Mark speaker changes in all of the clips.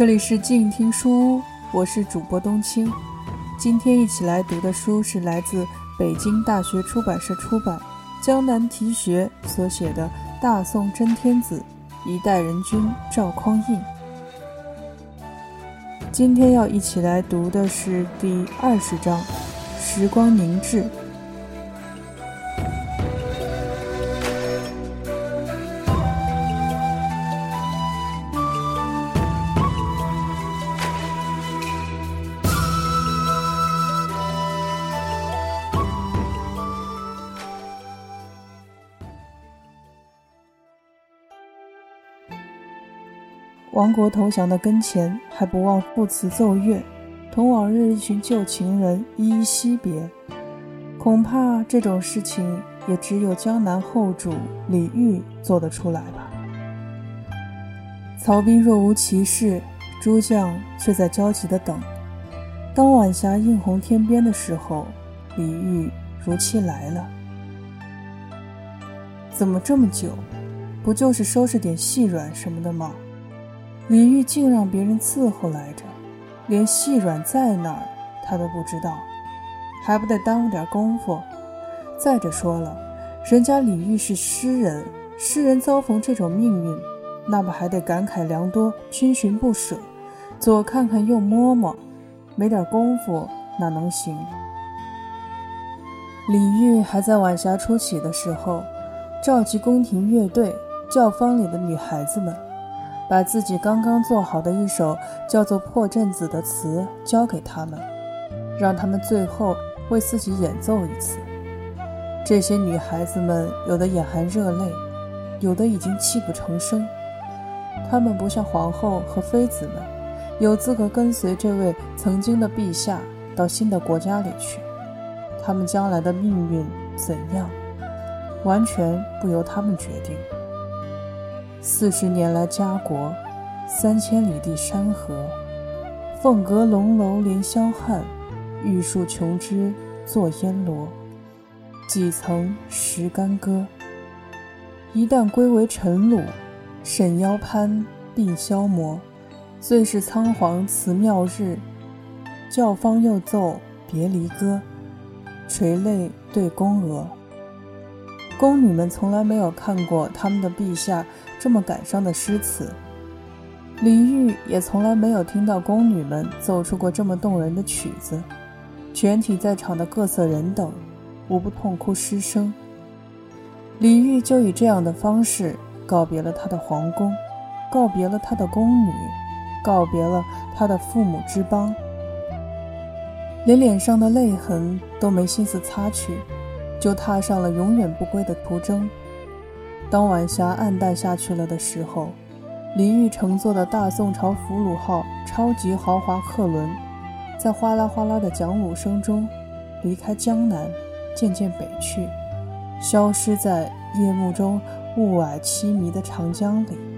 Speaker 1: 这里是静听书屋，我是主播冬青。今天一起来读的书是来自北京大学出版社出版《江南题学》所写的《大宋真天子，一代人君赵匡胤》。今天要一起来读的是第二十章《时光凝滞》。亡国投降的跟前，还不忘赋词奏乐，同往日一群旧情人依依惜别。恐怕这种事情也只有江南后主李煜做得出来吧。曹兵若无其事，诸将却在焦急地等。当晚霞映红天边的时候，李煜如期来了。怎么这么久？不就是收拾点细软什么的吗？李煜竟让别人伺候来着，连细软在哪儿他都不知道，还不得耽误点功夫？再者说了，人家李煜是诗人，诗人遭逢这种命运，那不还得感慨良多，君寻不舍，左看看右摸摸，没点功夫哪能行？李煜还在晚霞初起的时候，召集宫廷乐队、教坊里的女孩子们。把自己刚刚做好的一首叫做《破阵子》的词交给他们，让他们最后为自己演奏一次。这些女孩子们有的眼含热泪，有的已经泣不成声。她们不像皇后和妃子们，有资格跟随这位曾经的陛下到新的国家里去。她们将来的命运怎样，完全不由她们决定。四十年来家国，三千里地山河，凤阁龙楼连霄汉，玉树琼枝作烟罗。几曾识干戈？一旦归为尘虏，沈腰攀鬓消磨。最是仓皇辞庙日，教坊又奏别离歌，垂泪对宫娥。宫女们从来没有看过他们的陛下这么感伤的诗词，李煜也从来没有听到宫女们奏出过这么动人的曲子。全体在场的各色人等，无不痛哭失声。李煜就以这样的方式告别了他的皇宫，告别了他的宫女，告别了他的父母之邦，连脸上的泪痕都没心思擦去。就踏上了永远不归的途征。当晚霞暗淡下去了的时候，李煜乘坐的大宋朝俘虏号超级豪华客轮，在哗啦哗啦的桨橹声中，离开江南，渐渐北去，消失在夜幕中雾霭凄迷的长江里。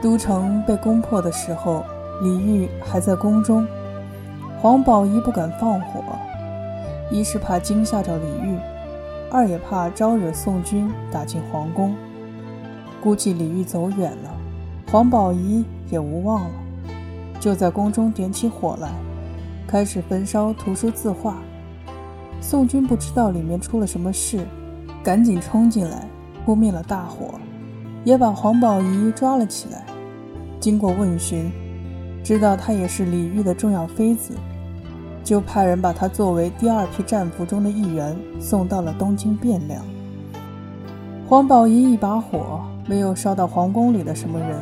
Speaker 1: 都城被攻破的时候，李煜还在宫中。黄宝仪不敢放火，一是怕惊吓着李煜，二也怕招惹宋军打进皇宫。估计李煜走远了，黄宝仪也无望了，就在宫中点起火来，开始焚烧图书字画。宋军不知道里面出了什么事，赶紧冲进来，扑灭了大火。也把黄宝仪抓了起来。经过问询，知道她也是李煜的重要妃子，就派人把她作为第二批战俘中的一员送到了东京汴梁。黄宝仪一把火没有烧到皇宫里的什么人，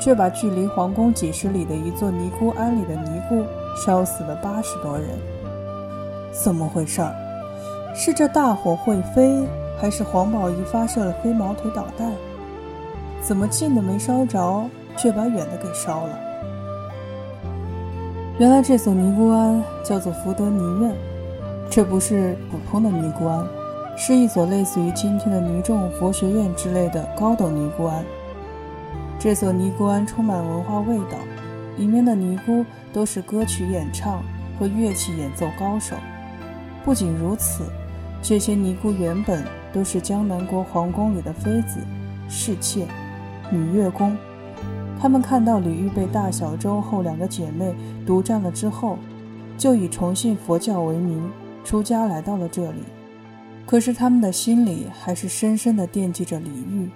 Speaker 1: 却把距离皇宫几十里的一座尼姑庵里的尼姑烧死了八十多人。怎么回事儿？是这大火会飞，还是黄宝仪发射了飞毛腿导弹？怎么近的没烧着，却把远的给烧了？原来这所尼姑庵叫做福德尼院，这不是普通的尼姑庵，是一所类似于今天的尼众佛学院之类的高等尼姑庵。这所尼姑庵充满文化味道，里面的尼姑都是歌曲演唱和乐器演奏高手。不仅如此，这些尼姑原本都是江南国皇宫里的妃子、侍妾、女乐工。他们看到李煜被大小周后两个姐妹独占了之后，就以崇信佛教为名出家来到了这里。可是他们的心里还是深深地惦记着李煜，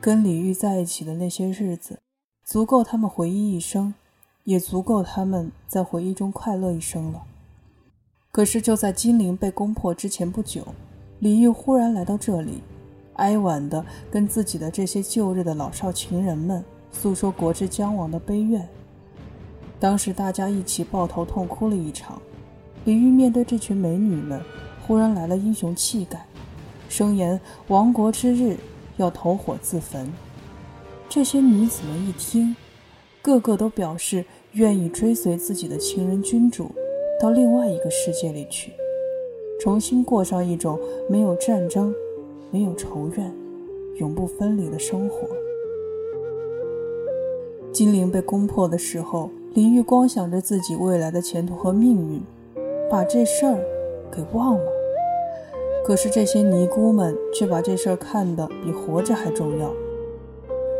Speaker 1: 跟李煜在一起的那些日子，足够他们回忆一生，也足够他们在回忆中快乐一生了。可是就在金陵被攻破之前不久，李煜忽然来到这里，哀婉地跟自己的这些旧日的老少情人们。诉说国之将亡的悲怨。当时大家一起抱头痛哭了一场。李煜面对这群美女们，忽然来了英雄气概，声言亡国之日要投火自焚。这些女子们一听，个个都表示愿意追随自己的情人君主，到另外一个世界里去，重新过上一种没有战争、没有仇怨、永不分离的生活。金陵被攻破的时候，李煜光想着自己未来的前途和命运，把这事儿给忘了。可是这些尼姑们却把这事儿看得比活着还重要。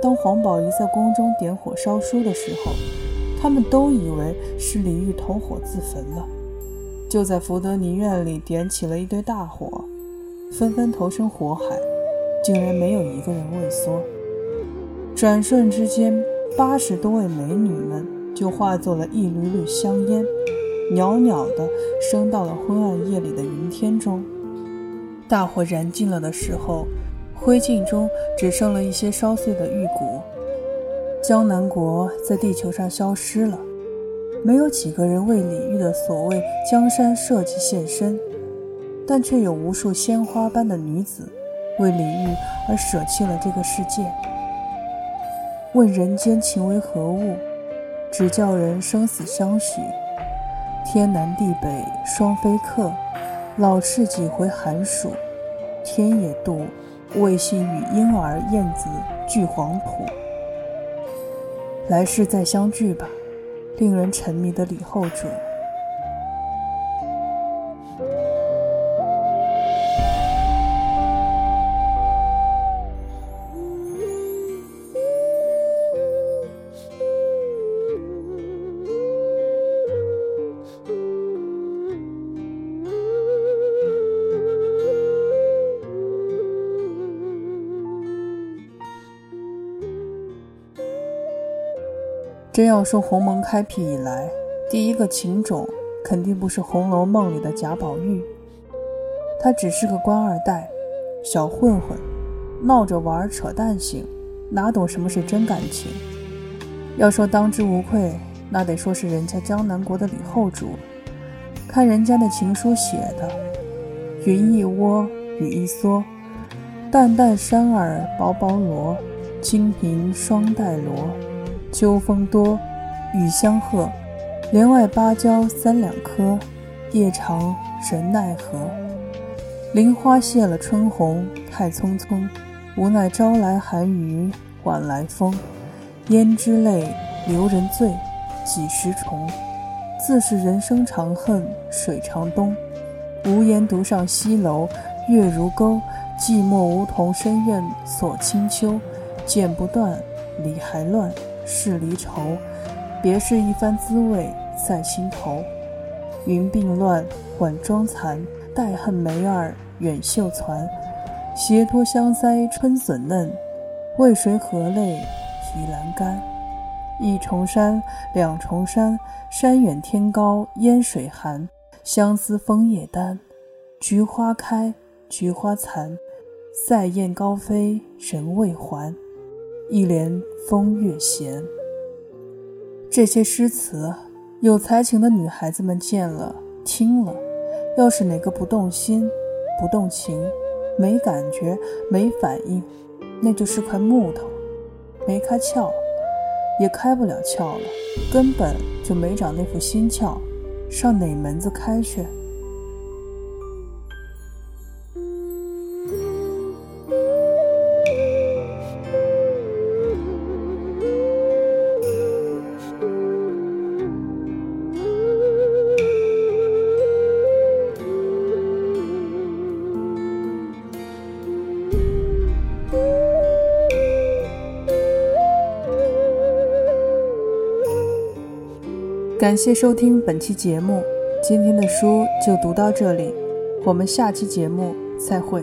Speaker 1: 当黄宝仪在宫中点火烧书的时候，他们都以为是李煜投火自焚了，就在福德尼院里点起了一堆大火，纷纷投身火海，竟然没有一个人畏缩。转瞬之间。八十多位美女们就化作了一缕缕香烟，袅袅地升到了昏暗夜里的云天中。大火燃尽了的时候，灰烬中只剩了一些烧碎的玉骨。江南国在地球上消失了，没有几个人为李煜的所谓江山社稷献身，但却有无数鲜花般的女子为李煜而舍弃了这个世界。问人间情为何物，只叫人生死相许。天南地北双飞客，老翅几回寒暑。天也妒，未信与婴儿燕子俱黄土。来世再相聚吧，令人沉迷的李后主。真要说鸿蒙开辟以来，第一个情种肯定不是《红楼梦》里的贾宝玉，他只是个官二代、小混混，闹着玩扯淡型，哪懂什么是真感情？要说当之无愧，那得说是人家江南国的李后主。看人家的情书写的：“云一窝，雨一梭，淡淡山儿薄薄罗，清平双带罗。”秋风多，雨相和，帘外芭蕉三两棵，夜长人奈何？菱花谢了春红太匆匆，无奈朝来寒雨晚来风。胭脂泪，留人醉，几时重？自是人生长恨水长东。无言独上西楼，月如钩。寂寞梧桐深院锁清秋，剪不断，理还乱。是离愁，别是一番滋味在心头。云鬓乱，晚妆残，带恨梅儿远绣攒。斜托香腮春笋嫩，为谁和泪倚阑干？一重山，两重山，山远天高烟水寒。相思枫叶丹，菊花开，菊花残。塞雁高飞人未还。一帘风月闲，这些诗词，有才情的女孩子们见了听了，要是哪个不动心、不动情、没感觉、没反应，那就是块木头，没开窍，也开不了窍了，根本就没长那副心窍，上哪门子开去？感谢收听本期节目，今天的书就读到这里，我们下期节目再会。